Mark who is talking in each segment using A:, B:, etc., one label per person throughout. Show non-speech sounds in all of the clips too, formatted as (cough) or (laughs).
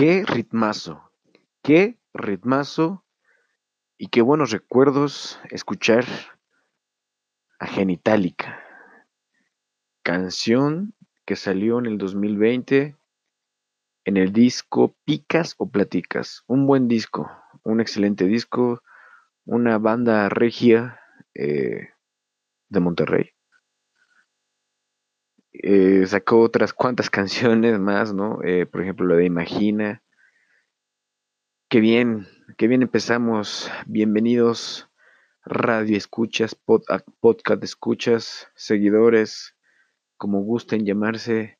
A: Qué ritmazo, qué ritmazo y qué buenos recuerdos escuchar a Genitalica. Canción que salió en el 2020 en el disco Picas o Platicas. Un buen disco, un excelente disco, una banda regia eh, de Monterrey. Eh, sacó otras cuantas (laughs) canciones más, ¿no? Eh, por ejemplo, la de Imagina. Qué bien, qué bien empezamos. Bienvenidos, radio escuchas, podcast escuchas, seguidores, como gusten llamarse,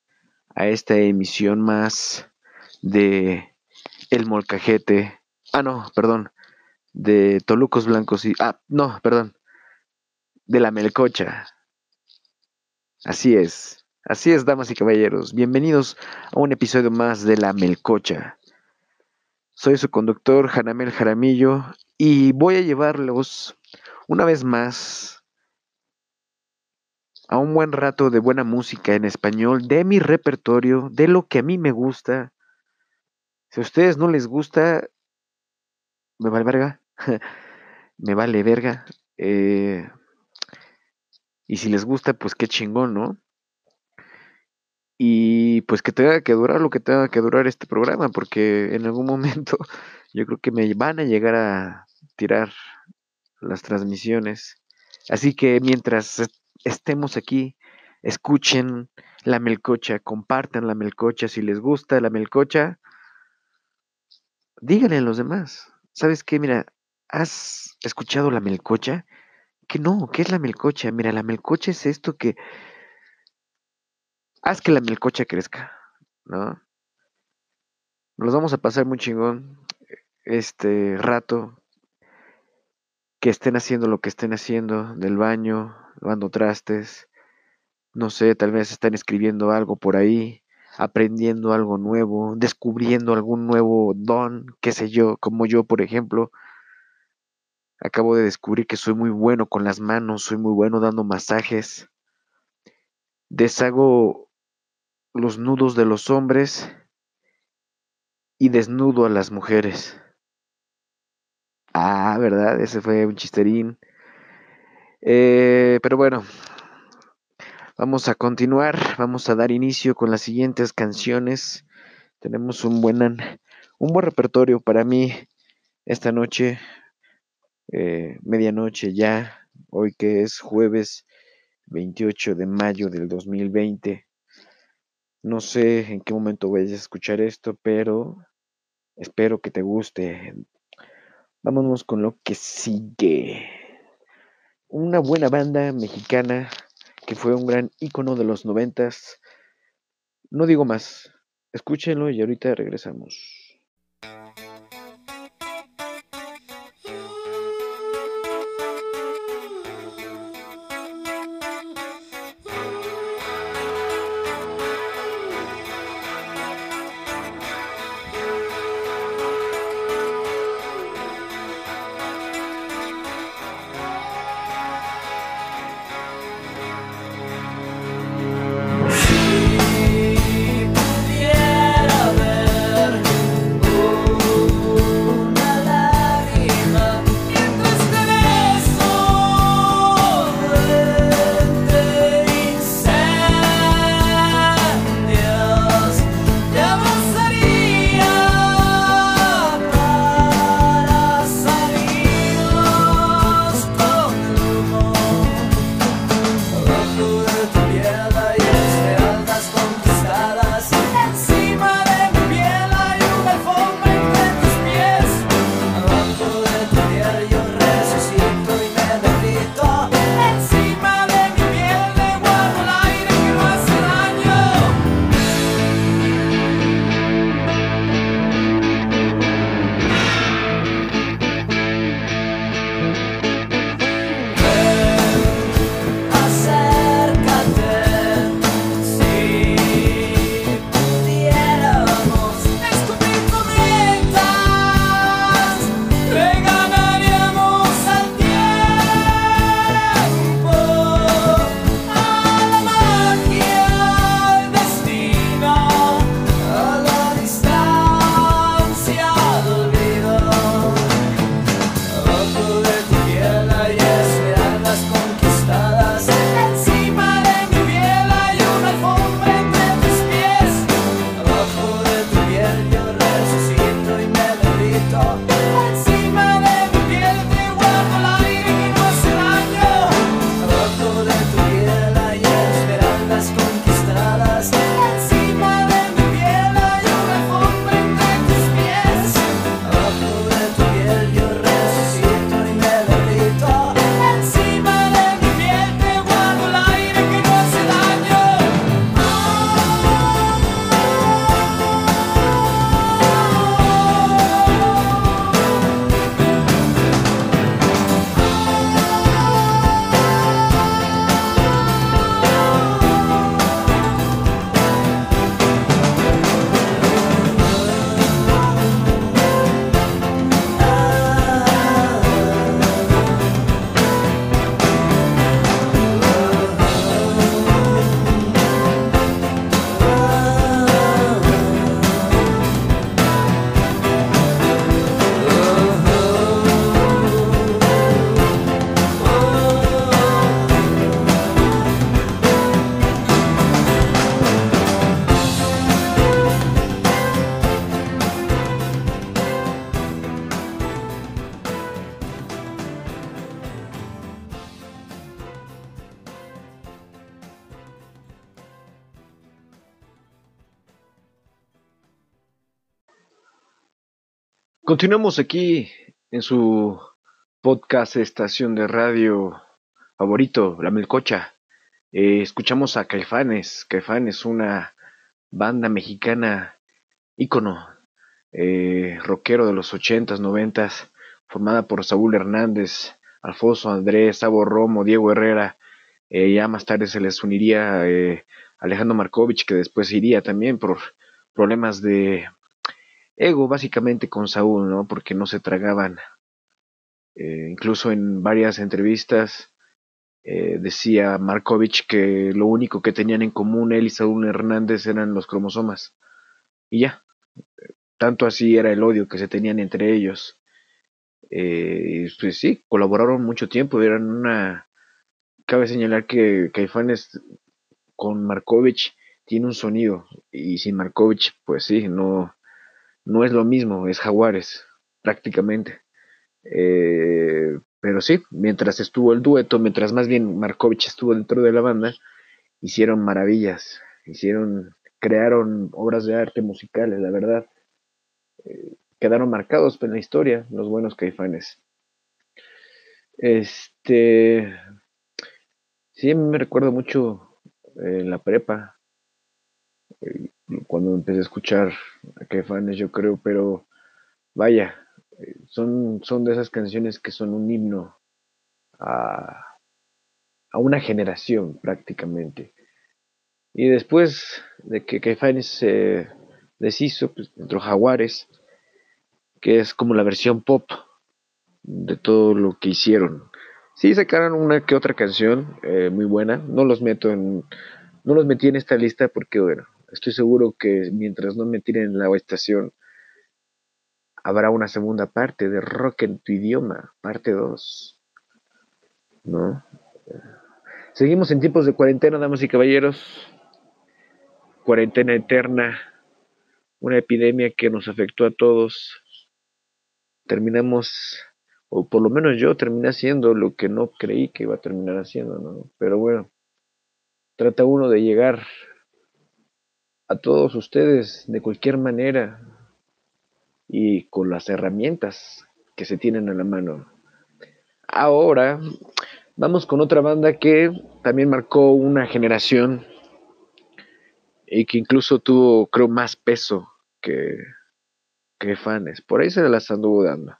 A: a esta emisión más de El Molcajete. Ah, no, perdón. De Tolucos Blancos y. Ah, no, perdón. De la Melcocha. Así es. Así es, damas y caballeros. Bienvenidos a un episodio más de La Melcocha. Soy su conductor, Janamel Jaramillo, y voy a llevarlos una vez más a un buen rato de buena música en español, de mi repertorio, de lo que a mí me gusta. Si a ustedes no les gusta, me vale verga. (laughs) me vale verga. Eh, y si les gusta, pues qué chingón, ¿no? Y pues que tenga que durar lo que tenga que durar este programa, porque en algún (laughs) momento yo creo que me van a llegar a tirar las transmisiones. Así que mientras estemos aquí, escuchen la melcocha, compartan la melcocha, si les gusta la melcocha, díganle a los demás. ¿Sabes qué? Mira, ¿has escuchado la melcocha? Que no, ¿qué es la melcocha? Mira, la melcocha es esto que haz que la melcocha crezca, ¿no? Nos vamos a pasar muy chingón este rato que estén haciendo lo que estén haciendo del baño, lavando trastes, no sé, tal vez están escribiendo algo por ahí, aprendiendo algo nuevo, descubriendo algún nuevo don, qué sé yo, como yo, por ejemplo, acabo de descubrir que soy muy bueno con las manos, soy muy bueno dando masajes, deshago los nudos de los hombres y desnudo a las mujeres. Ah, ¿verdad? Ese fue un chisterín. Eh, pero bueno, vamos a continuar, vamos a dar inicio con las siguientes canciones. Tenemos un buen, un buen repertorio para mí esta noche, eh, medianoche ya, hoy que es jueves 28 de mayo del 2020. No sé en qué momento vayas a escuchar esto, pero espero que te guste. Vámonos con lo que sigue. Una buena banda mexicana que fue un gran ícono de los noventas. No digo más. Escúchenlo y ahorita regresamos. Continuamos aquí en su podcast estación de radio favorito, La Melcocha. Eh, escuchamos a Caifanes. Caifanes, una banda mexicana ícono, eh, rockero de los ochentas, noventas, formada por Saúl Hernández, Alfonso Andrés, Sabo Romo, Diego Herrera. Eh, ya más tarde se les uniría Alejandro Markovich, que después iría también por problemas de ego básicamente con Saúl, ¿no? Porque no se tragaban. Eh, incluso en varias entrevistas eh, decía Markovich que lo único que tenían en común él y Saúl Hernández eran los cromosomas. Y ya. Tanto así era el odio que se tenían entre ellos. Eh, pues sí, colaboraron mucho tiempo, eran una... Cabe señalar que Caifanes con Markovich tiene un sonido y sin Markovich, pues sí, no, no es lo mismo, es Jaguares, prácticamente. Eh, pero sí, mientras estuvo el dueto, mientras más bien Markovich estuvo dentro de la banda, hicieron maravillas, hicieron, crearon obras de arte musicales, la verdad. Eh, quedaron marcados en la historia los buenos caifanes. Este, sí, me recuerdo mucho en la prepa, eh, cuando empecé a escuchar a Caifanes, yo creo, pero vaya, son, son de esas canciones que son un himno a, una generación prácticamente. Y después de que Caifanes se deshizo, pues entró Jaguares, que es como la versión pop de todo lo que hicieron. Sí sacaron una que otra canción eh, muy buena, no los meto en, no los metí en esta lista porque bueno, Estoy seguro que mientras no me tiren la estación, habrá una segunda parte de Rock en tu idioma, parte 2. ¿No? Seguimos en tiempos de cuarentena, damas y caballeros. Cuarentena eterna, una epidemia que nos afectó a todos. Terminamos, o por lo menos yo terminé haciendo lo que no creí que iba a terminar haciendo, ¿no? Pero bueno, trata uno de llegar a todos ustedes de cualquier manera y con las herramientas que se tienen a la mano. Ahora vamos con otra banda que también marcó una generación y que incluso tuvo, creo, más peso que, que fans. Por ahí se las anduvo dando.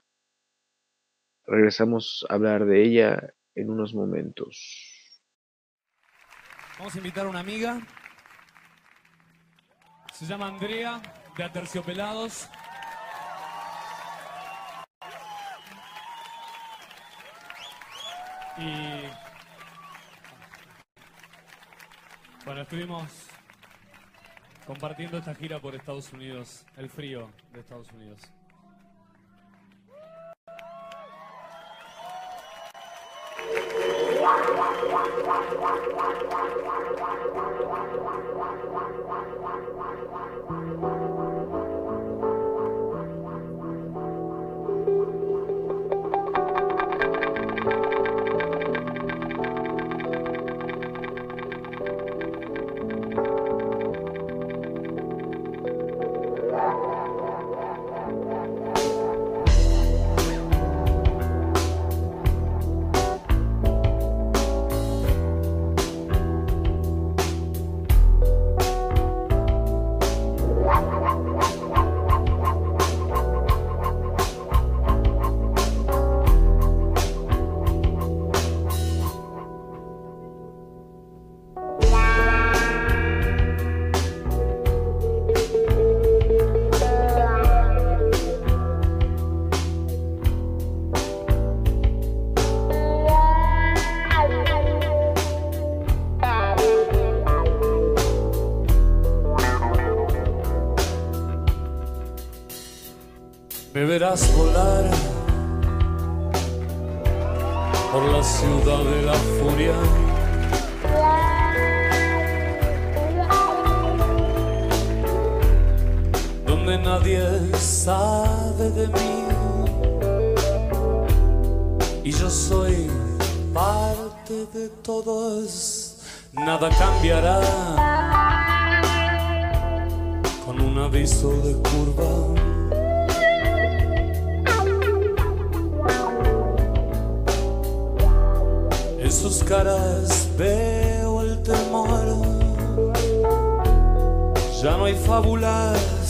A: Regresamos a hablar de ella en unos momentos.
B: Vamos a invitar a una amiga se llama Andrea, de Aterciopelados. Y bueno, estuvimos compartiendo esta gira por Estados Unidos, el frío de Estados Unidos. Verás volar por la ciudad de la furia. Donde nadie sabe de mí. Y yo soy parte de todos, nada cambiará. Con un aviso de curva
C: caras veo el temor. Ya no hay fábulas.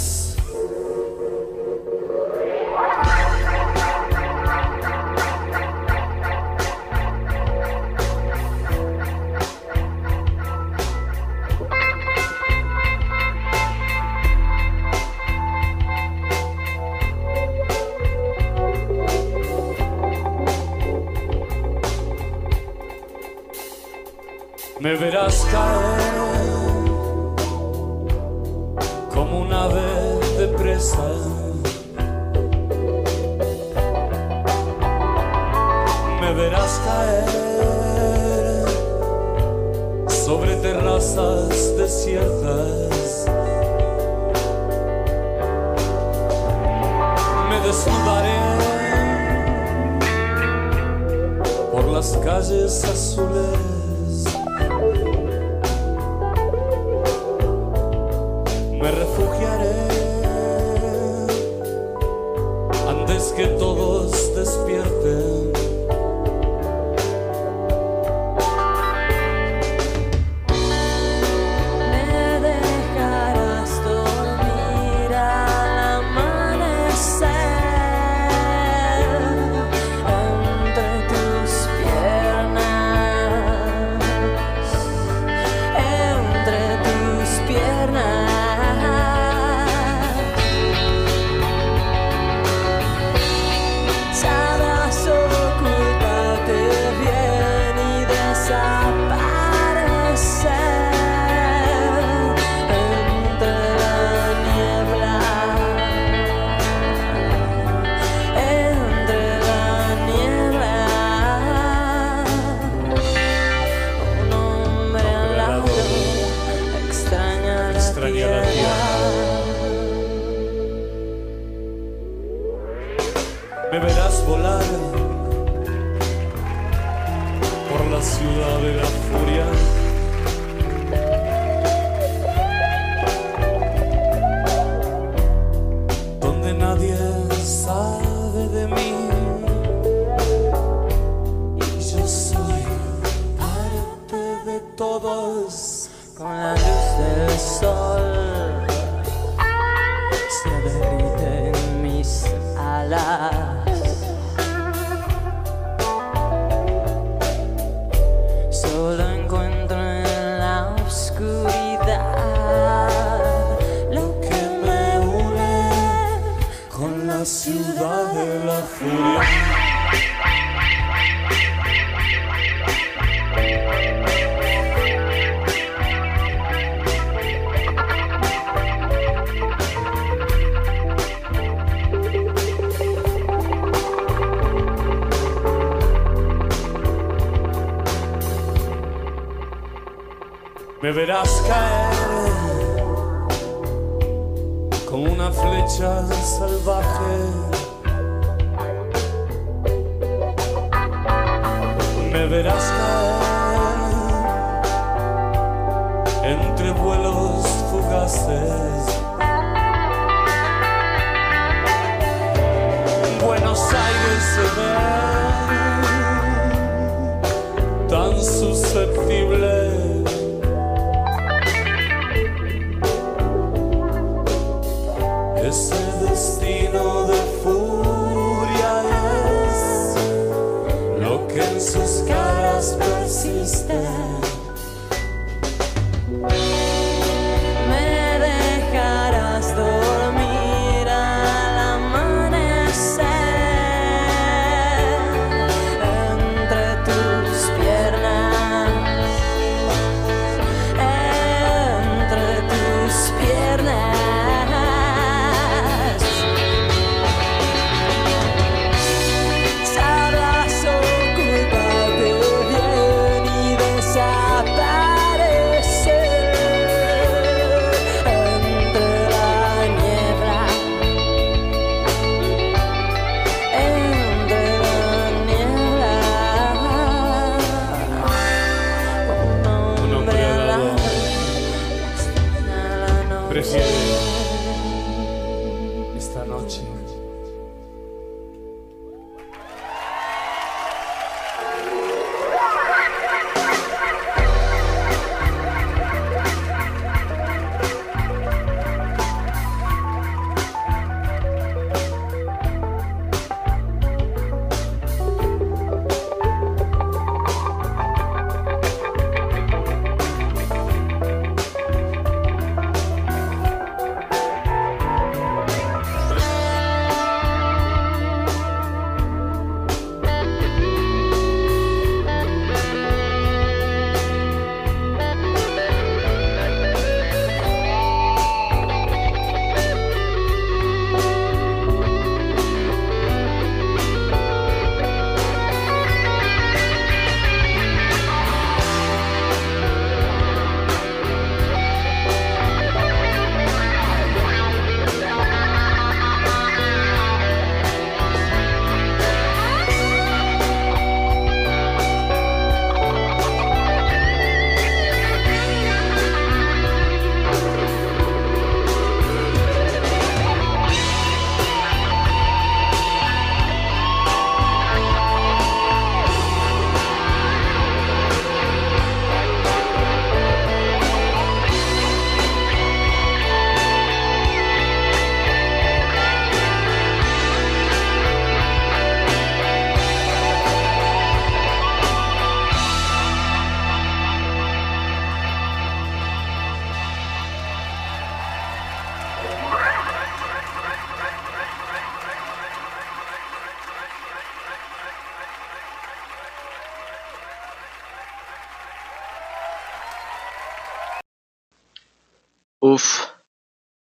A: Uf,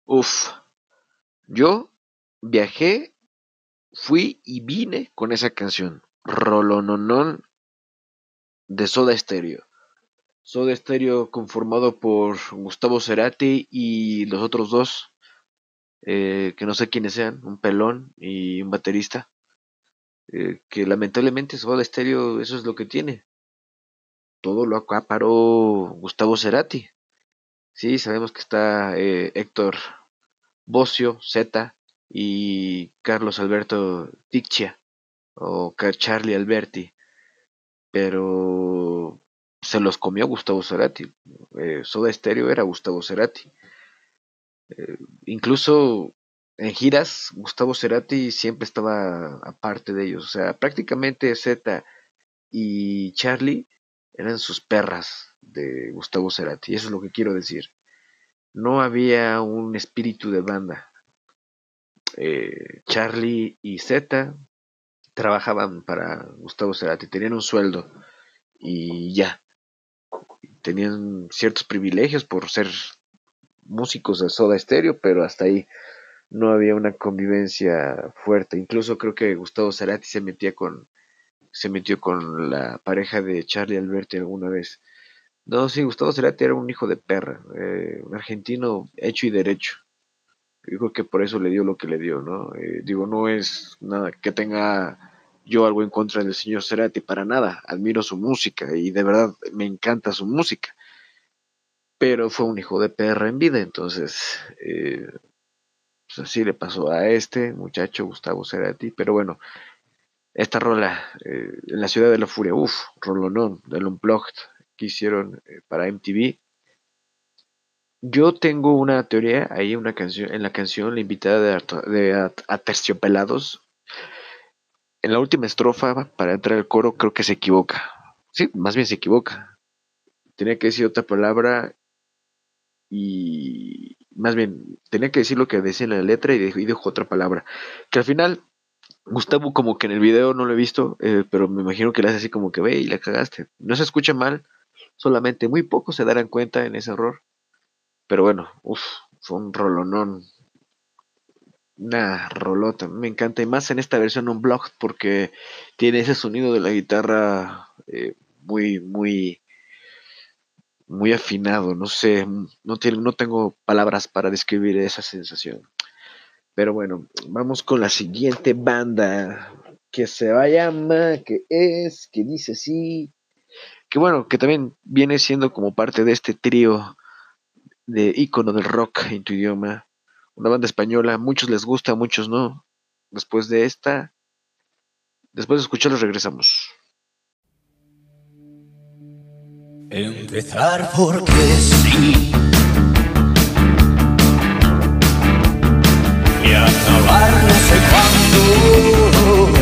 A: uf. Yo viajé, fui y vine con esa canción. Rolononon de Soda Stereo. Soda Stereo conformado por Gustavo Cerati y los otros dos, eh, que no sé quiénes sean, un pelón y un baterista. Eh, que lamentablemente Soda Stereo eso es lo que tiene. Todo lo acaparó Gustavo Cerati. Sí, sabemos que está eh, Héctor Bocio, Z y Carlos Alberto Ticcia o Charlie Alberti, pero se los comió Gustavo Cerati. Eh, Soda Stereo era Gustavo Cerati. Eh, incluso en giras, Gustavo Cerati siempre estaba aparte de ellos. O sea, prácticamente Z y Charlie eran sus perras de Gustavo Cerati. Eso es lo que quiero decir. No había un espíritu de banda. Eh, Charlie y Z trabajaban para Gustavo Cerati, tenían un sueldo y ya. Tenían ciertos privilegios por ser músicos de Soda Stereo, pero hasta ahí no había una convivencia fuerte. Incluso creo que Gustavo Cerati se metía con se metió con la pareja de Charlie Alberti alguna vez. No, sí, Gustavo Cerati era un hijo de perra, eh, un argentino hecho y derecho. Yo creo que por eso le dio lo que le dio, ¿no? Eh, digo, no es nada que tenga yo algo en contra del señor Cerati, para nada. Admiro su música y de verdad me encanta su música. Pero fue un hijo de perra en vida, entonces eh, pues así le pasó a este muchacho Gustavo Cerati. Pero bueno, esta rola, eh, en la ciudad de la furia, uff, rolonón, del Unplugged que hicieron eh, para MTV. Yo tengo una teoría ahí, una canción, en la canción, la invitada de, de Aterciopelados, en la última estrofa, para entrar al coro, creo que se equivoca. Sí, más bien se equivoca. Tenía que decir otra palabra y más bien tenía que decir lo que decía en la letra y dijo otra palabra. Que al final Gustavo como que en el video no lo he visto, eh, pero me imagino que le hace así como que ve y la cagaste. No se escucha mal, solamente muy pocos se darán cuenta en ese error. Pero bueno, uff, fue un rolonón. Una rolota, me encanta. Y más en esta versión unblocked porque tiene ese sonido de la guitarra eh, muy, muy, muy afinado. No sé, no, tiene, no tengo palabras para describir esa sensación. Pero bueno, vamos con la siguiente banda que se va a llamar, que es, que dice así, que bueno, que también viene siendo como parte de este trío de ícono del rock en tu idioma, una banda española, muchos les gusta, muchos no. Después de esta, después de escucharlos regresamos.
D: Empezar porque sí y acabar no sé cuándo.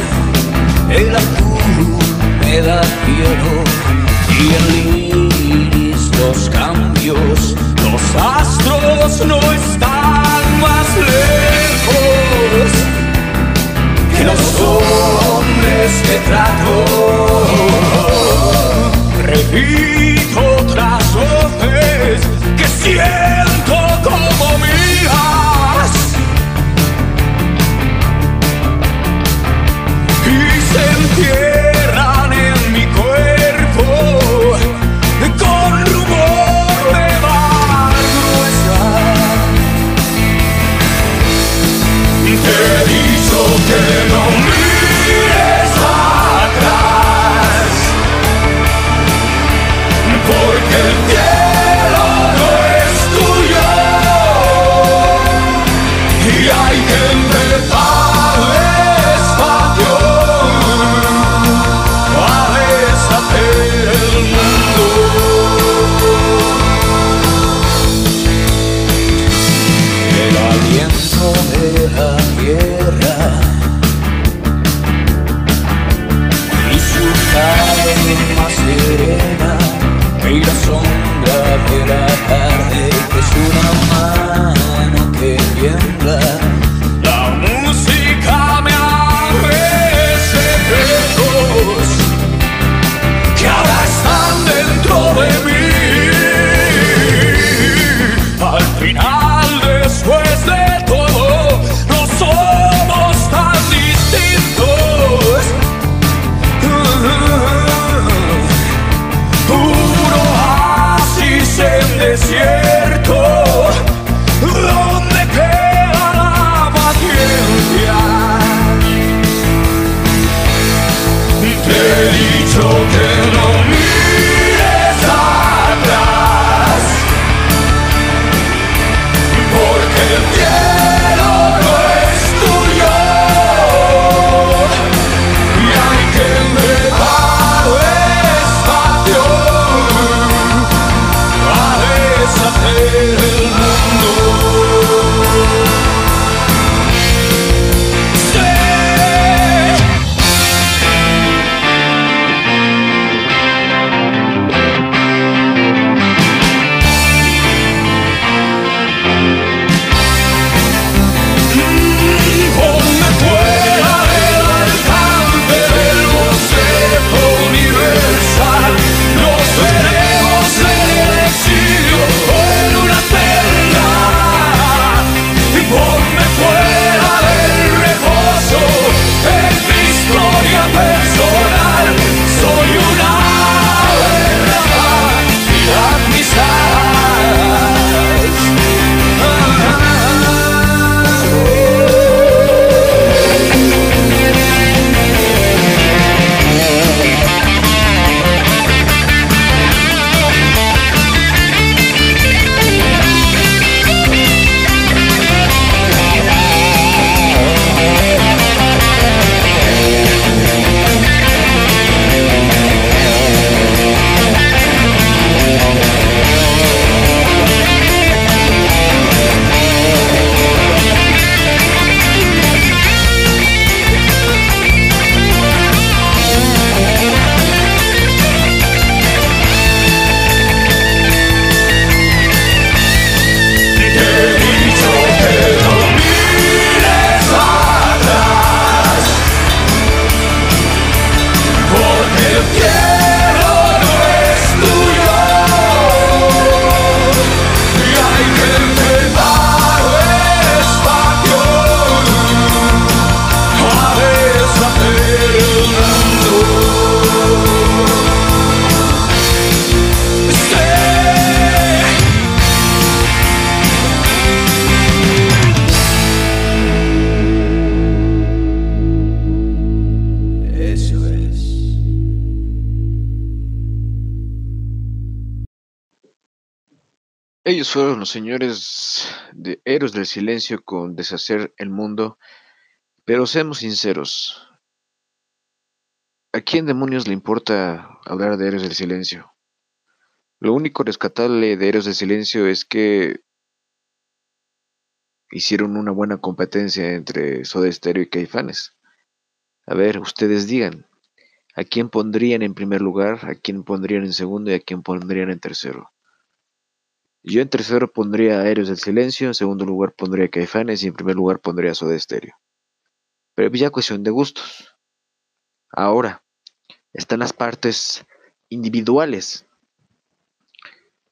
D: El azul me da los cambios. Los astros no están más lejos que los hombres que trato. Repito otras voces que siento como
A: corazón fueron los señores de Héroes del Silencio con Deshacer el Mundo, pero seamos sinceros, ¿a quién demonios le importa hablar de Héroes del Silencio? Lo único rescatable de Héroes del Silencio es que hicieron una buena competencia entre Soda Stereo y Caifanes. A ver, ustedes digan, ¿a quién pondrían en primer lugar, a quién pondrían en segundo y a quién pondrían en tercero? Yo en tercero pondría a Héroes del Silencio, en segundo lugar pondría Caifanes y en primer lugar pondría Soda Stereo. Pero ya cuestión de gustos. Ahora, están las partes individuales.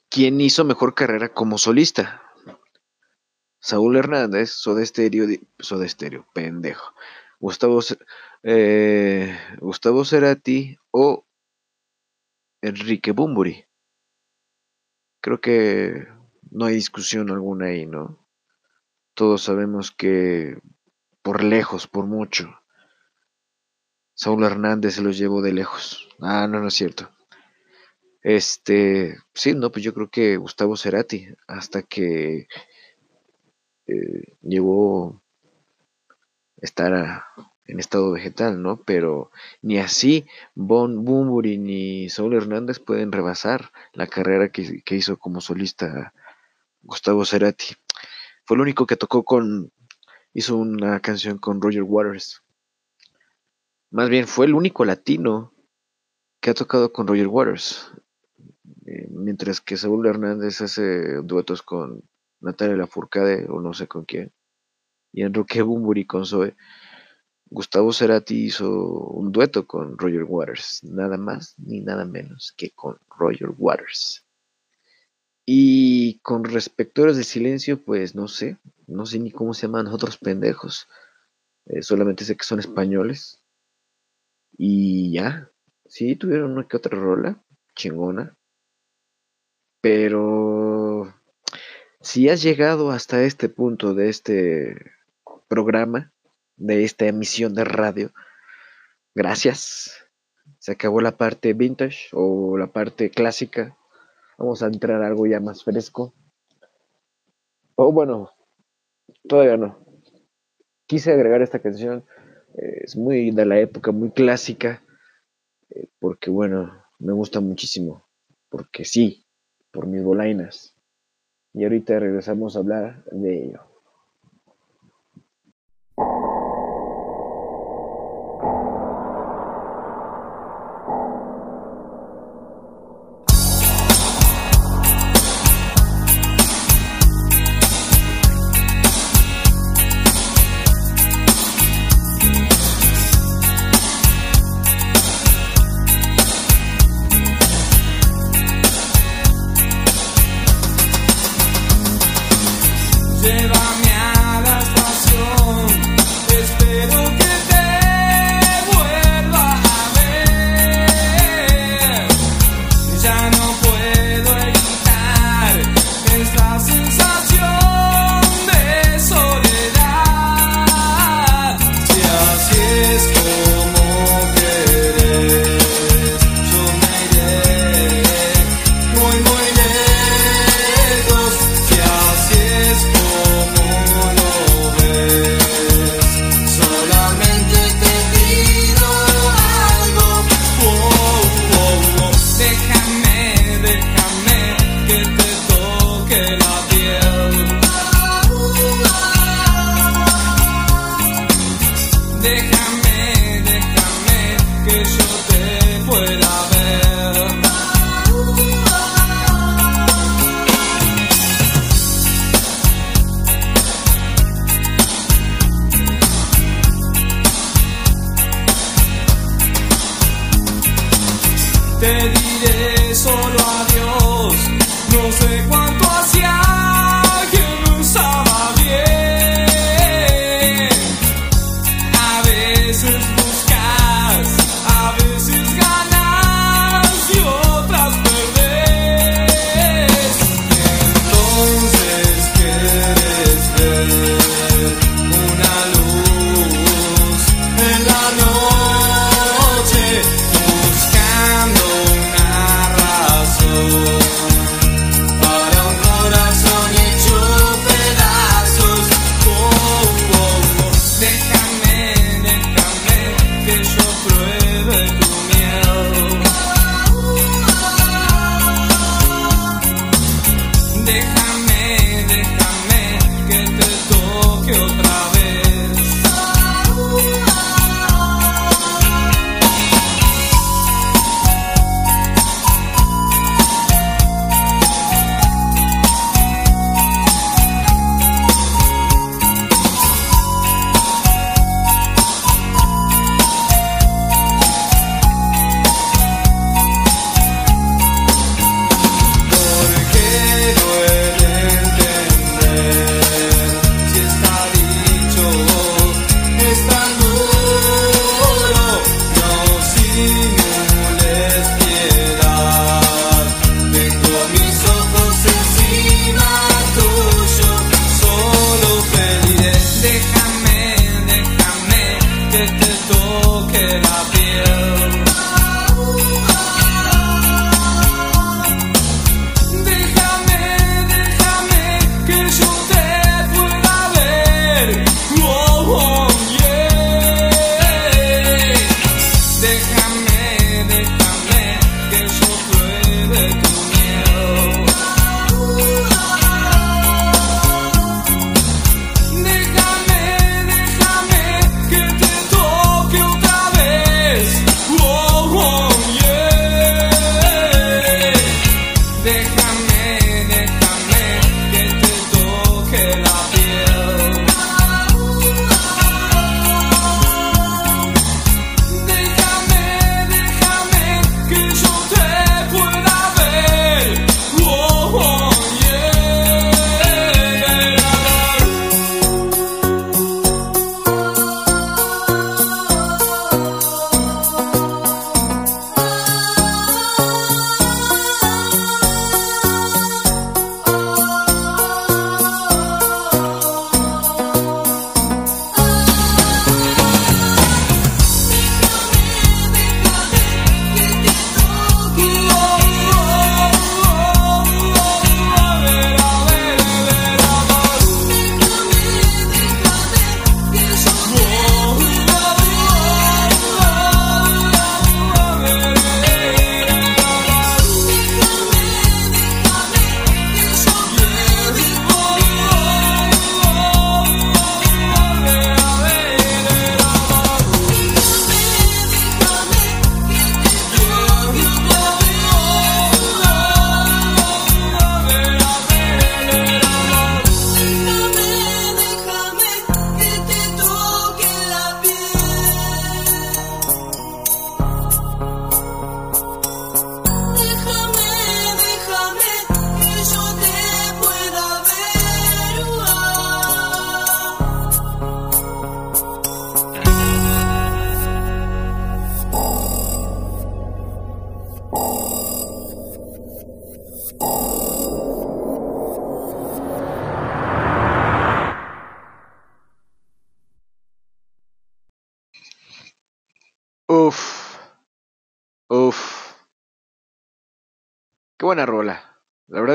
A: ¿Quién hizo mejor carrera como solista? Saúl Hernández, Soda Stereo, Soda Stereo, pendejo. Gustavo, eh, Gustavo Cerati o Enrique Bumburi. Creo que no hay discusión alguna ahí, ¿no? Todos sabemos que por lejos, por mucho, Saúl Hernández se los llevó de lejos. Ah, no, no es cierto. Este, sí, no, pues yo creo que Gustavo Cerati, hasta que eh, llegó a estar a- en estado vegetal, ¿no? Pero ni así Bon Bumburi ni Saúl Hernández pueden rebasar la carrera que, hizo como solista Gustavo Cerati. Fue el único que tocó con, hizo una canción con Roger Waters. Más bien, fue el único latino que ha tocado con Roger Waters. Eh, mientras que Saúl Hernández hace duetos con Natalia Lafourcade o no sé con quién. Y Enrique Bumburi con Zoe. Gustavo Cerati hizo un dueto con Roger Waters. Nada más ni nada menos que con Roger Waters. Y con respecto a Héroes del silencio, pues no sé. No sé ni cómo se llaman los (laughs) otros pendejos. Eh, solamente sé que son españoles. Y ya. Sí, tuvieron una que otra rola. Chingona. Pero si has llegado hasta este punto de este programa, de esta emisión de radio, gracias. Se acabó la parte vintage o la parte clásica. Vamos a entrar a algo ya más fresco. O bueno, todavía no. Quise agregar esta canción. eh, es muy de la época, muy clásica. eh, porque bueno, me gusta muchísimo. Porque sí, por mis bolainas. Y ahorita regresamos a hablar de ello.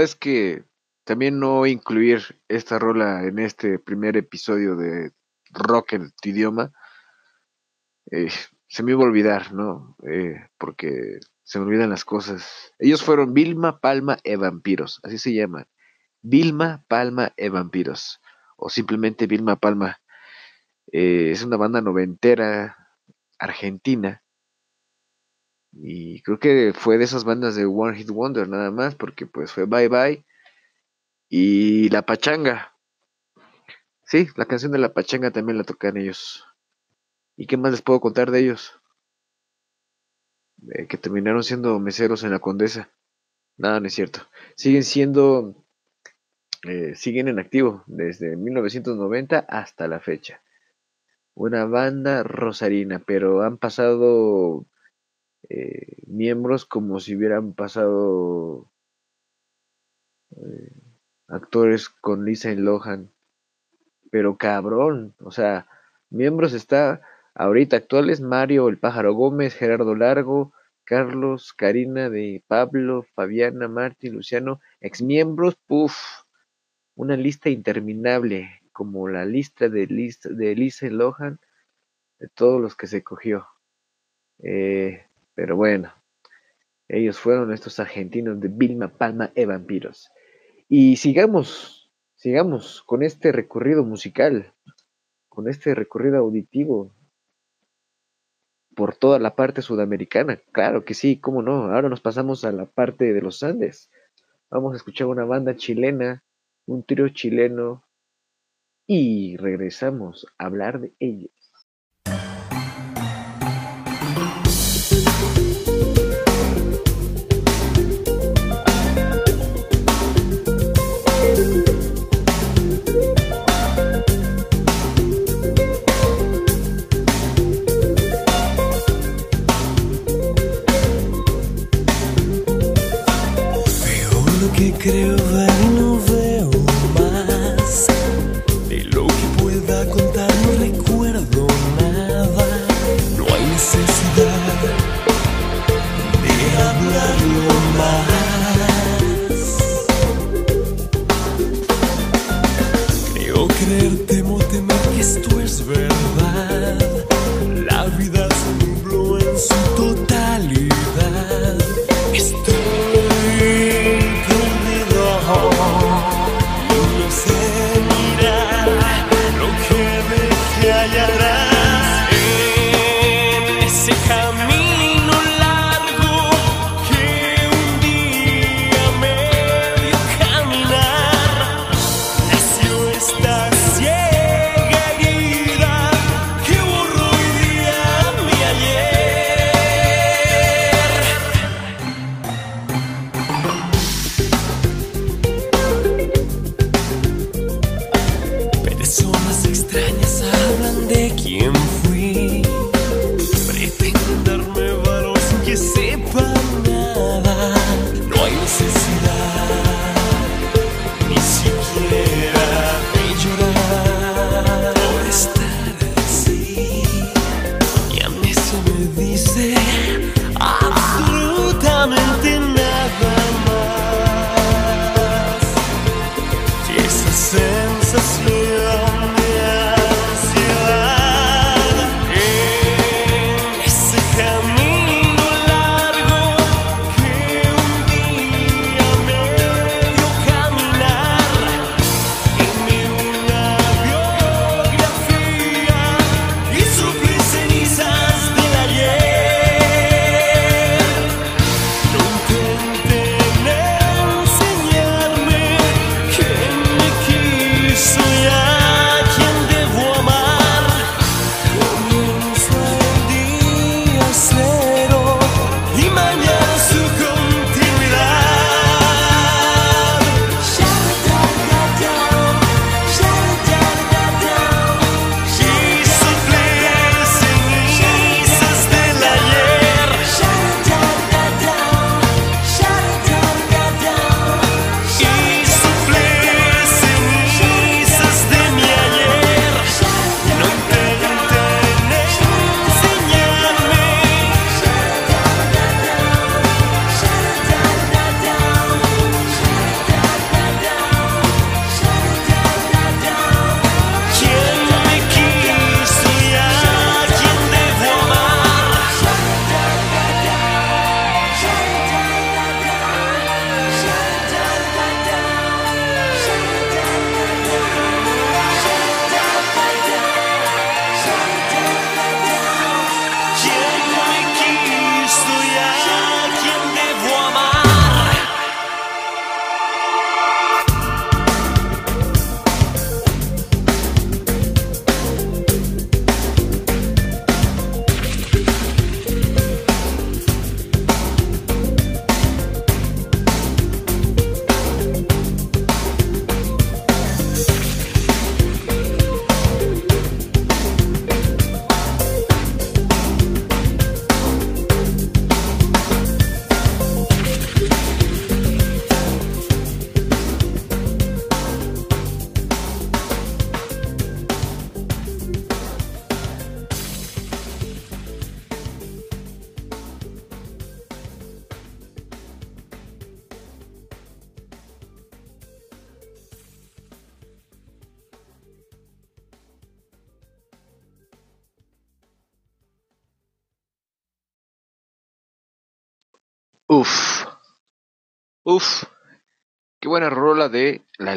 D: Es que
A: también no incluir esta rola en este primer episodio de Rock en tu idioma, eh, se me iba a olvidar, ¿no? Eh, porque se me olvidan las cosas. Ellos fueron Vilma, Palma e Vampiros, así se llaman. Vilma, Palma e Vampiros, o simplemente Vilma Palma. Eh, es una banda noventera argentina. Y creo que fue de esas bandas de One Hit Wonder nada más, porque pues fue Bye Bye y La Pachanga. Sí, la canción de La Pachanga también la tocan ellos. ¿Y qué más les puedo contar de ellos? Eh, que terminaron siendo meseros en la Condesa. Nada, no es cierto. Siguen siendo, eh, siguen en activo desde 1990 hasta la fecha. Una banda rosarina, pero han pasado eh, miembros como si hubieran pasado eh, actores con Lisa Lohan. Pero cabrón, o sea, miembros está ahorita actuales Mario el Pájaro Gómez, Gerardo Largo, Carlos, Karina de Pablo, Fabiana, Martín, Luciano, exmiembros, puff, una lista interminable, como la lista de, lista de Lisa Lohan, de todos los que se cogió. Eh, pero bueno, ellos fueron estos argentinos de Vilma Palma e Vampiros. Y sigamos, sigamos con este recorrido musical, con este recorrido auditivo por toda la parte sudamericana. Claro que sí, cómo no. Ahora nos pasamos a la parte de los Andes. Vamos a escuchar una banda chilena, un trío chileno y regresamos a hablar de ellos.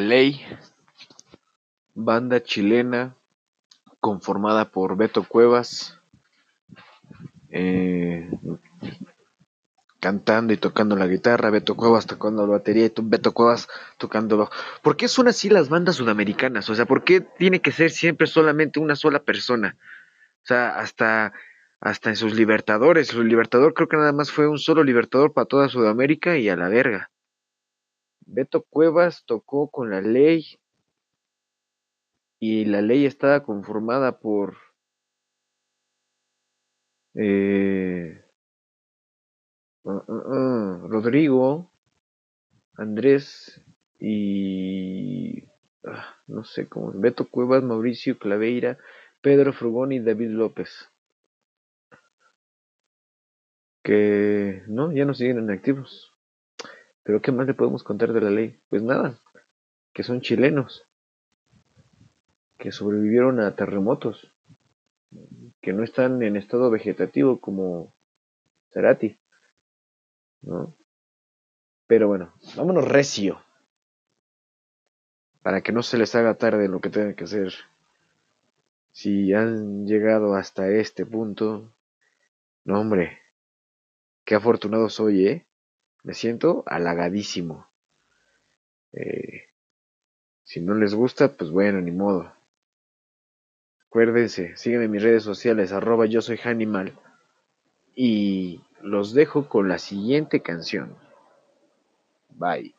A: Ley. Banda chilena conformada por Beto Cuevas. eh, cantando y tocando la guitarra, Beto Cuevas tocando la batería y to- Beto Cuevas tocando bajo. ¿Por qué son así las bandas sudamericanas? O sea, ¿por qué tiene que ser siempre solamente una sola persona? O sea, hasta, hasta en sus libertadores. Su libertador creo que nada más fue un solo libertador para toda Sudamérica y a la verga. Beto Cuevas tocó con la ley y la ley estaba conformada por eh, uh, uh, uh, Rodrigo, Andrés y ah, no sé cómo, Beto Cuevas, Mauricio Claveira, Pedro Frugón y David López. Que no, ya no siguen en activos. Pero ¿qué más le podemos contar de la ley? Pues nada, que son chilenos, que sobrevivieron a terremotos, que no están en estado vegetativo como Cerati, ¿no? Pero bueno, vámonos recio, para que no se les haga tarde lo que tengan que hacer. Si han llegado hasta este punto, no hombre, qué afortunado soy, ¿eh? Me siento halagadísimo. Eh, si no les gusta, pues bueno, ni modo. Acuérdense, síganme en mis redes sociales, arroba yo soy Hanimal. Y los dejo con la siguiente canción. Bye.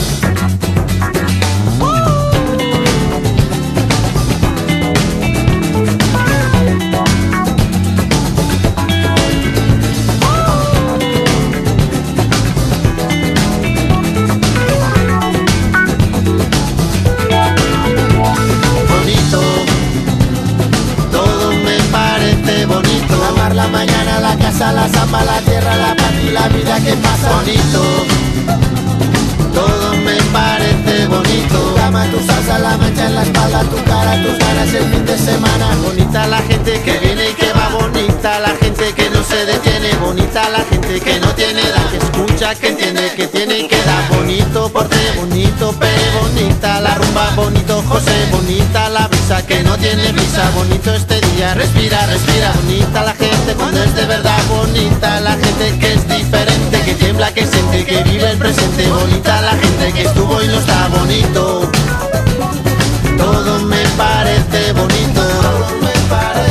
E: Casa, la samba, la tierra, la paz y la vida que pasa. Bonito. Todo me parece bonito. Cama, tu salsa, la mancha en la espalda, tu cara, tus ganas el fin de semana. Bonita la gente que viene. Bonita la gente que no se detiene. Bonita la gente que no tiene edad. Que escucha, que entiende, que tiene que da. Bonito porte, bonito pe, bonita la rumba, bonito José, bonita la brisa que no tiene brisa. Bonito este día, respira, respira. Bonita la gente cuando es de verdad. Bonita la gente que es diferente, que tiembla, que siente, que vive el presente. Bonita la gente que estuvo y no está bonito. Todo me parece bonito. Todo me parece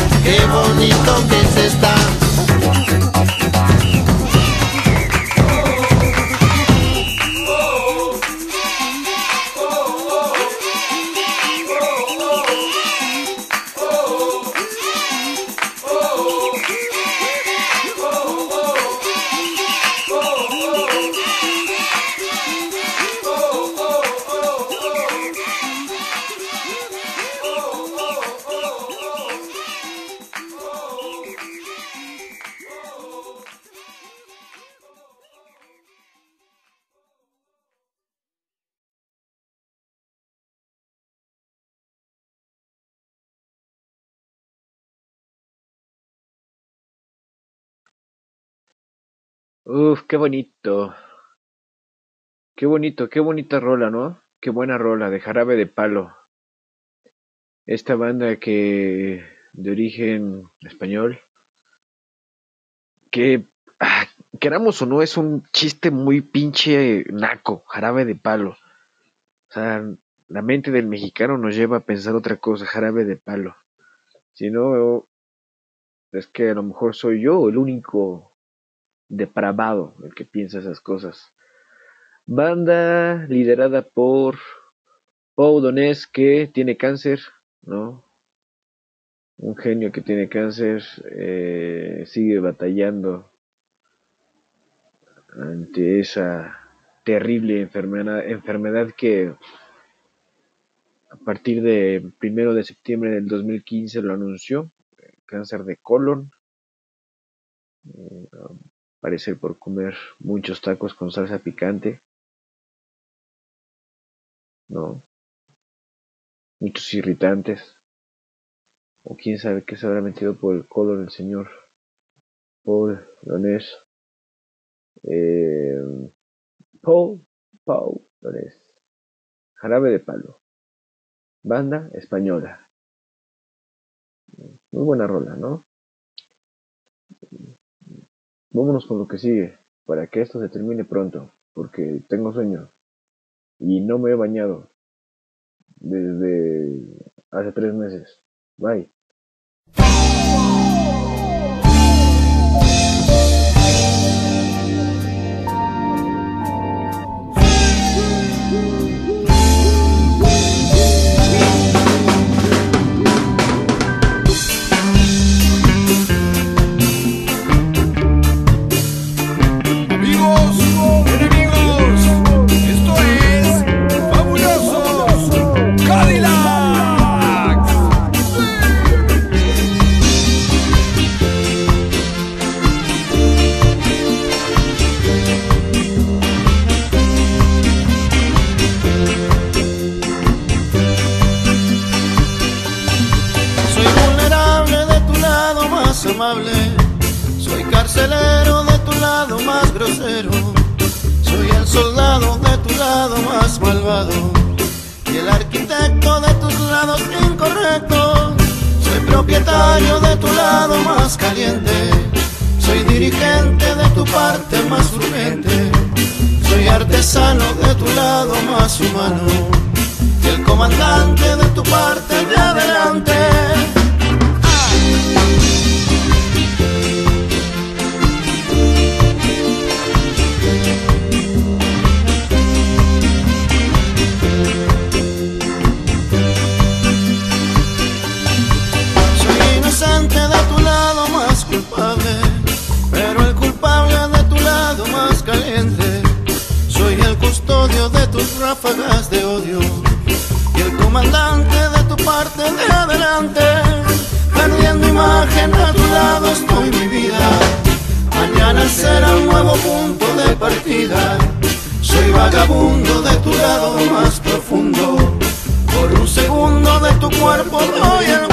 F: bonito que se
A: Uf, qué bonito. Qué bonito, qué bonita rola, ¿no? Qué buena rola de Jarabe de Palo. Esta banda que de origen español, que ah, queramos o no es un chiste muy pinche naco, Jarabe de Palo. O sea, la mente del mexicano nos lleva a pensar otra cosa, Jarabe de Palo. Si no, es que a lo mejor soy yo el único depravado el que piensa esas cosas. Banda liderada por Pau Donés que tiene cáncer, ¿no? Un genio que tiene cáncer, eh, sigue batallando ante esa terrible enfermedad, enfermedad que a partir de primero de septiembre del 2015 lo anunció, cáncer de colon, eh, parece por comer muchos tacos con salsa picante, ¿no? Muchos irritantes, o quién sabe qué se habrá metido por el colon el señor Paul Donés. Eh, Paul, Paul. Jarabe de palo. Banda española. Muy buena rola, ¿no? Vámonos con lo que sigue, para que esto se termine pronto, porque tengo sueño y no me he bañado desde hace tres meses. Bye.
F: Propietario de tu lado más caliente. Soy dirigente de tu parte más urgente. Soy artesano de tu lado más humano. Y el comandante de tu parte de adelante. De odio y el comandante de tu parte de adelante. Perdiendo imagen a tu lado estoy mi vida. Mañana será un nuevo punto de partida. Soy vagabundo de tu lado más profundo. Por un segundo de tu cuerpo doy el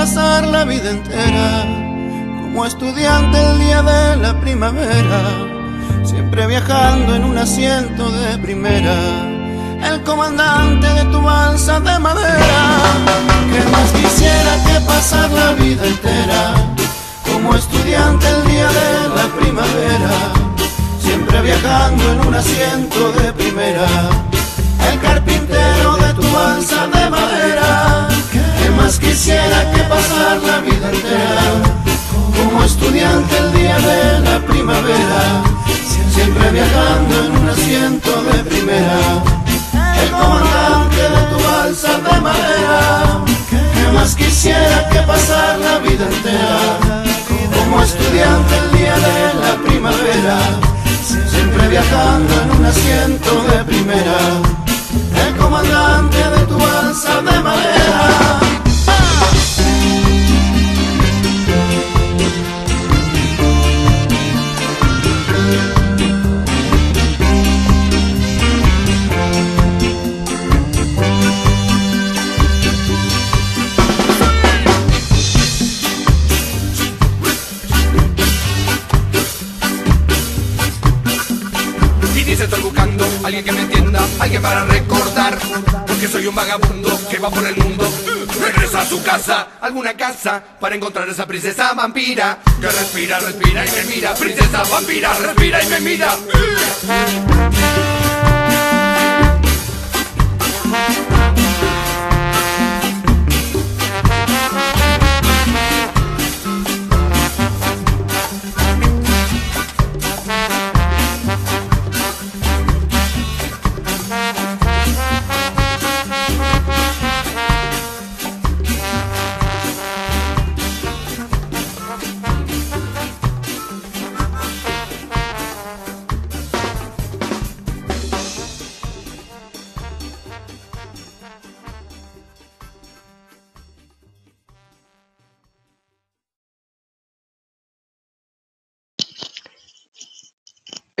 F: pasar la vida entera como estudiante el día de la primavera, siempre viajando en un asiento de primera, el comandante de tu balsa de madera. Que más quisiera que pasar la vida entera como estudiante el día de la primavera, siempre viajando en un asiento de primera, el carpintero de tu balsa de madera. Más quisiera que pasar la vida entera como estudiante el día de la primavera, siempre viajando en un asiento de primera, el comandante de tu balsa de madera, que más quisiera que pasar la vida entera, como estudiante el día de la primavera, siempre viajando en un asiento de primera,
G: un vagabundo que va por el mundo. Regresa a su casa, alguna casa Para encontrar esa princesa vampira Que respira, respira y me mira. Princesa vampira, respira y me mira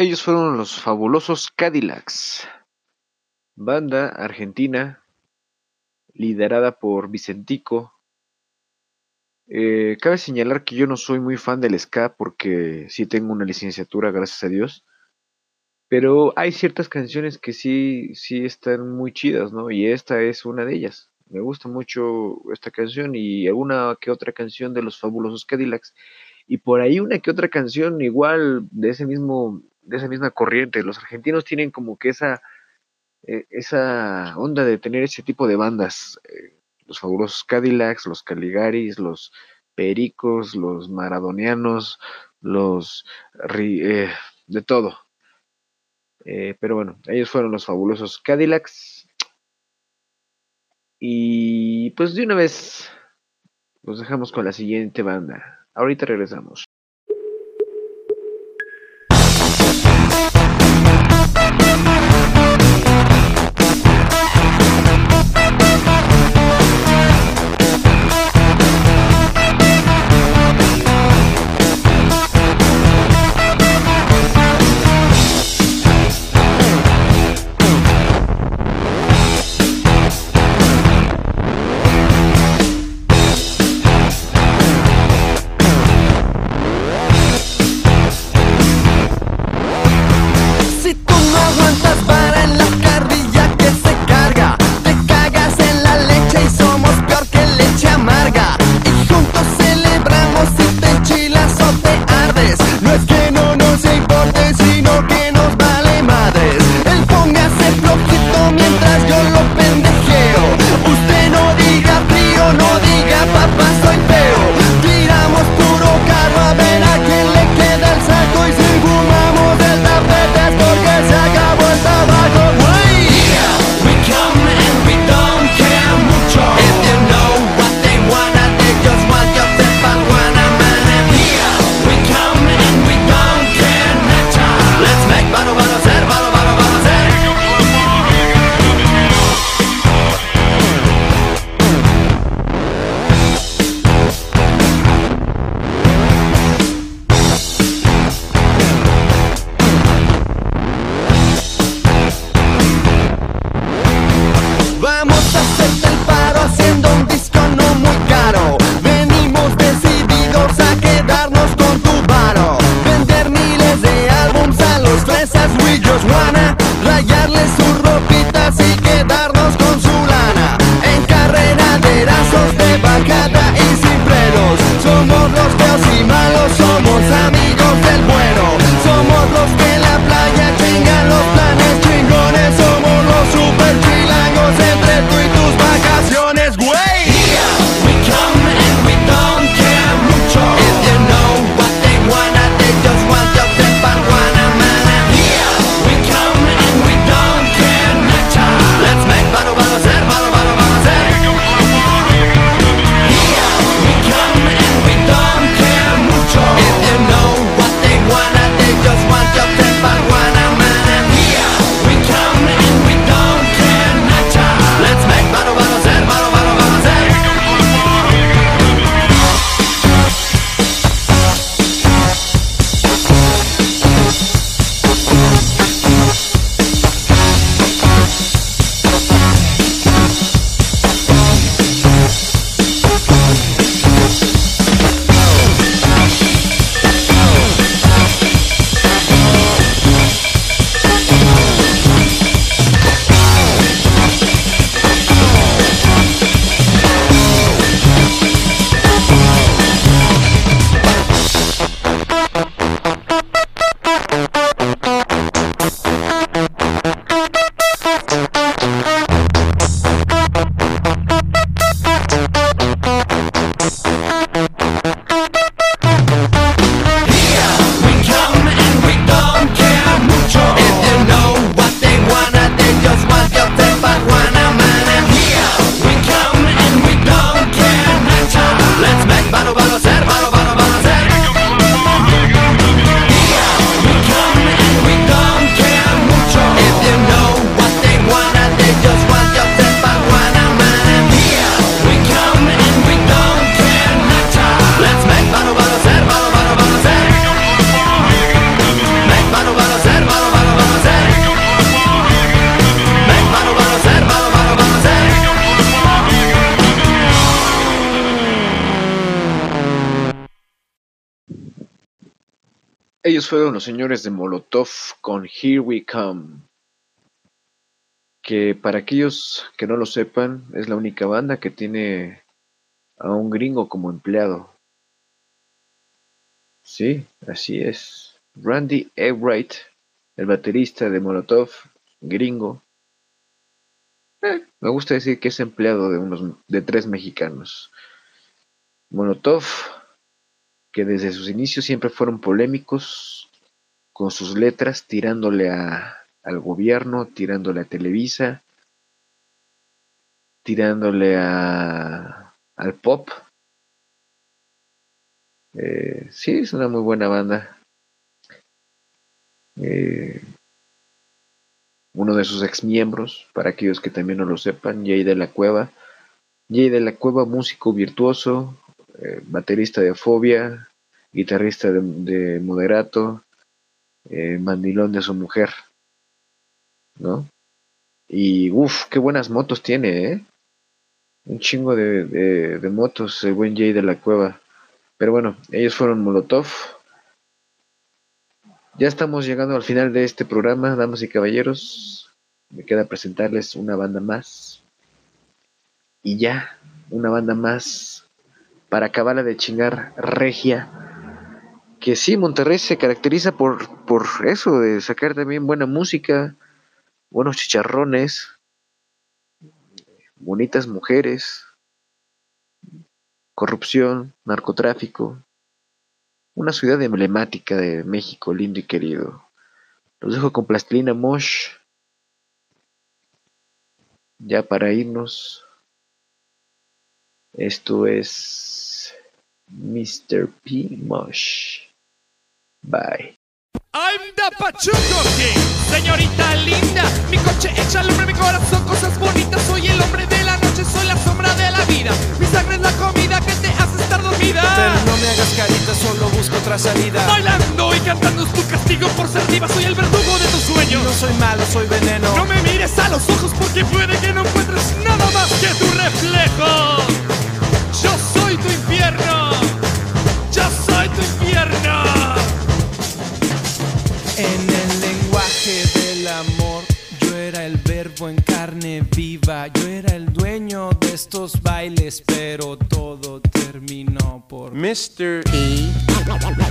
A: Ellos fueron los fabulosos Cadillacs, banda argentina liderada por Vicentico. Eh, cabe señalar que yo no soy muy fan del ska porque sí tengo una licenciatura, gracias a Dios. Pero hay ciertas canciones que sí, sí están muy chidas, ¿no? Y esta es una de ellas. Me gusta mucho esta canción y alguna que otra canción de los fabulosos Cadillacs. Y por ahí una que otra canción igual de ese mismo, de esa misma corriente. Los argentinos tienen como que esa, eh, esa onda de tener ese tipo de bandas. eh, los fabulosos Cadillacs, los Caligaris, los Pericos, los Maradonianos, los eh, de todo. Pero bueno, ellos fueron los fabulosos Cadillacs. Y pues de una vez los dejamos con la siguiente banda. Ahorita regresamos. Los señores de Molotov con Here We Come. Que para aquellos que no lo sepan, es la única banda que tiene a un gringo como empleado. Sí, así es. Randy Wright, el baterista de Molotov, gringo. Eh, me gusta decir que es empleado de unos de tres mexicanos. Molotov, que desde sus inicios siempre fueron polémicos con sus letras, tirándole a, al gobierno, tirándole a Televisa, tirándole a, al pop. Eh, sí, es una muy buena banda. Eh, uno de sus ex miembros, para aquellos que también no lo sepan, Jay de la Cueva. Jay de la Cueva, músico virtuoso, eh, baterista de Fobia, guitarrista de, Moderato, eh, mandilón de su mujer, ¿no? Y uff, qué buenas motos tiene, ¿eh? Un chingo de, de motos, el buen Jay de la Cueva. Pero bueno, ellos fueron Molotov. Ya estamos llegando al final de este programa, damas y caballeros. Me queda presentarles una banda más. Y ya, una banda más para acabarla de chingar regia. Que sí, Monterrey se caracteriza por, por eso, de sacar también buena música, buenos chicharrones, bonitas mujeres, corrupción, narcotráfico. Una ciudad emblemática de México, lindo y querido. Los dejo con Plastilina Mosh. Ya para irnos. Esto es Mr. P. Mosh. Bye.
H: I'm the Pachuco King, señorita linda. Mi coche echa al hombre, mi corazón, cosas bonitas. Soy el hombre de la noche, soy la sombra de la vida. Mi sangre es la comida que te hace estar dormida.
D: Pero no me hagas carita, solo busco otra salida.
H: Bailando y cantando es tu castigo por ser diva. Soy el verdugo de tus sueños.
D: No soy malo, soy veneno.
H: No me mires a los ojos porque puede que no encuentres nada más que tu reflejo. Yo soy tu infierno.
D: En el lenguaje del amor, yo era el verbo en carne viva. Yo era el dueño de estos bailes, pero todo terminó por
I: Mr.
J: E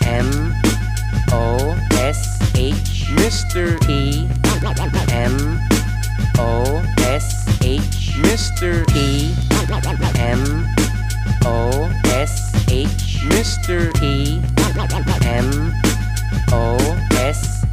J: M O S H
I: Mr.
J: E M O S H
I: Mr.
J: E M O S H
I: Mr.
J: E M O S H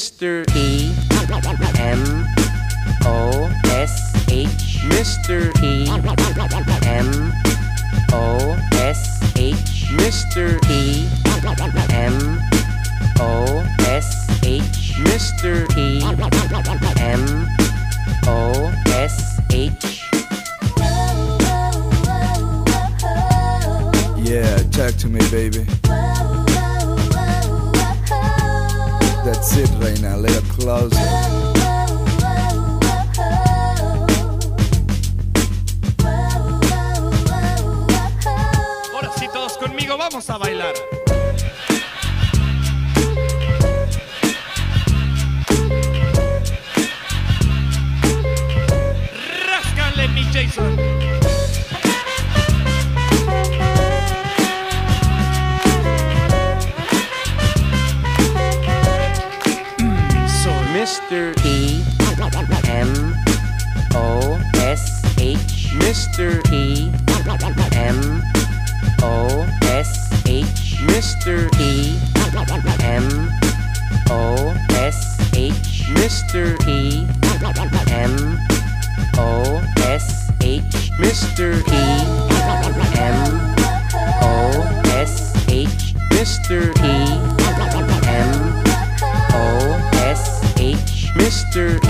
I: Mr. Mr.
J: P M O S H
D: Mr.
J: P M O S H
D: Mr.
J: P M O S H
D: Mr.
J: P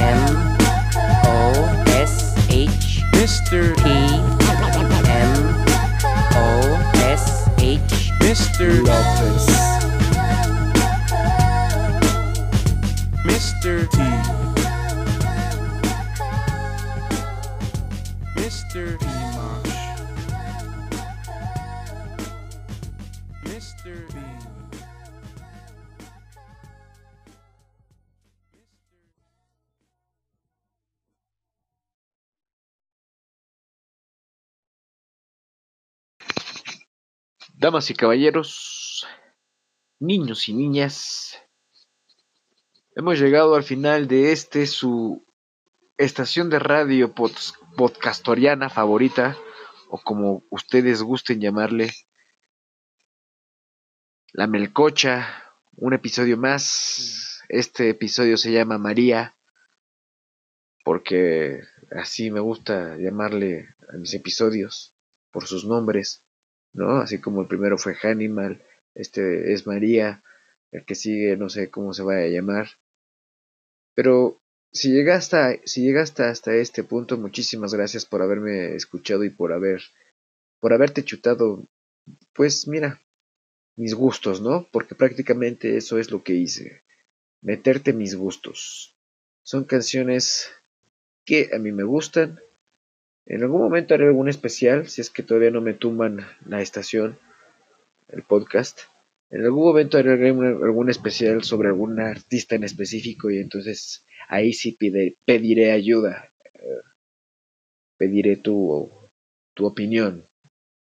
J: M O S H
D: Mr.
J: P M O S H
D: Mr.
K: Lopez.
A: Damas y caballeros, niños y niñas, hemos llegado al final de este su estación de radio pod- podcastoriana favorita, o como ustedes gusten llamarle, La Melcocha, un episodio más. Este episodio se llama María, porque así me gusta llamarle a mis episodios, por sus nombres. ¿No? Así como el primero fue Hannibal, este es María, el que sigue no sé cómo se vaya a llamar. Pero si llegaste, si llegaste hasta este punto, muchísimas gracias por haberme escuchado y por haber, por haberte chutado, pues mira, mis gustos, ¿no? Porque prácticamente eso es lo que hice, meterte mis gustos. Son canciones que a mí me gustan, en algún momento haré algún especial, si es que todavía no me tumban la estación, el podcast. En algún momento haré algún, especial sobre algún artista en específico y entonces ahí sí pide- pediré ayuda. eh, pediré tu, tu opinión.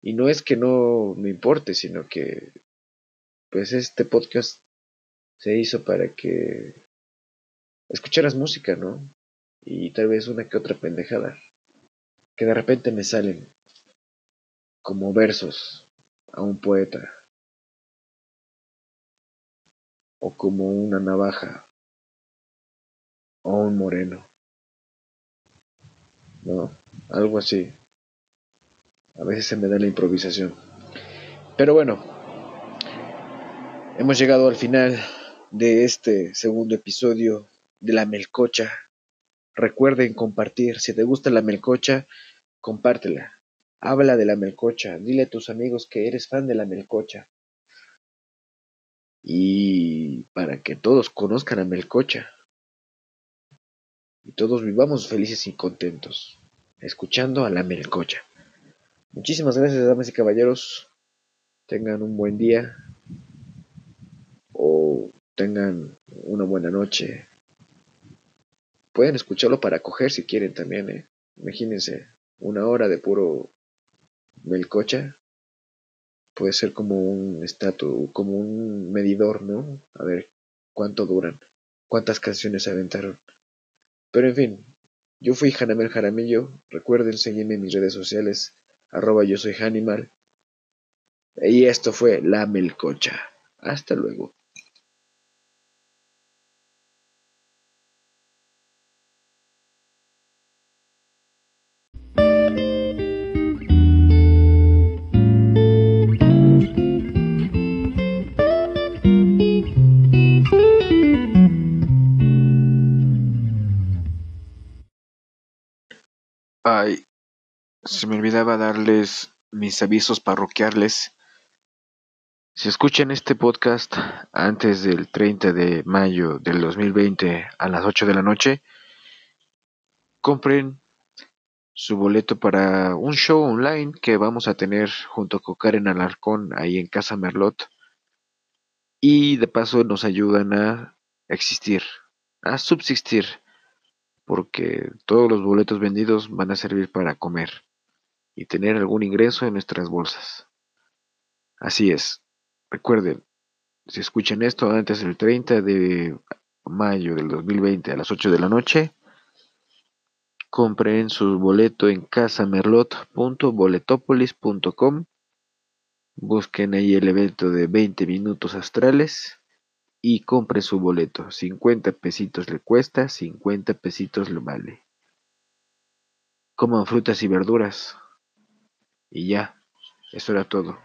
A: Y no es que no me importe, sino que pues este podcast se hizo para que escucharas música, ¿no? Y tal vez una que otra pendejada que de repente me salen como versos a un poeta o como una navaja o un moreno. No, algo así. A veces se me da la improvisación. Pero bueno, hemos llegado al final de este segundo episodio de la melcocha. Recuerden compartir, si te gusta la melcocha, compártela. Habla de la melcocha, dile a tus amigos que eres fan de la melcocha. Y para que todos conozcan a Melcocha. Y todos vivamos felices y contentos, escuchando a la Melcocha. Muchísimas gracias, damas y caballeros. Tengan un buen día. O tengan una buena noche. Pueden escucharlo para coger si quieren también, ¿eh? Imagínense, una hora de puro melcocha. Puede ser como un estatus, como un medidor, ¿no? A ver cuánto duran, cuántas canciones aventaron. Pero en fin, yo fui Hanamel Jaramillo. Recuerden seguirme en mis redes sociales, arroba yo soy Hanimal. Y esto fue La Melcocha. Hasta luego. Me olvidaba darles mis avisos parroquiales. Si escuchan este podcast antes del 30 de mayo del 2020 a las 8 de la noche, compren su boleto para un show online que vamos a tener junto con Karen Alarcón ahí en Casa Merlot. Y de paso nos ayudan a existir, a subsistir, porque todos los boletos vendidos van a servir para comer y tener algún ingreso en nuestras bolsas. Así es. Recuerden, si escuchan esto antes del 30 de
L: mayo del 2020 a las 8 de la noche. Compren su boleto en casamerlot.boletopolis.com. Busquen ahí el evento de 20 minutos astrales y compren su boleto. 50 pesitos le cuesta, 50 pesitos le vale. Coman frutas y verduras. Y ya, eso era todo.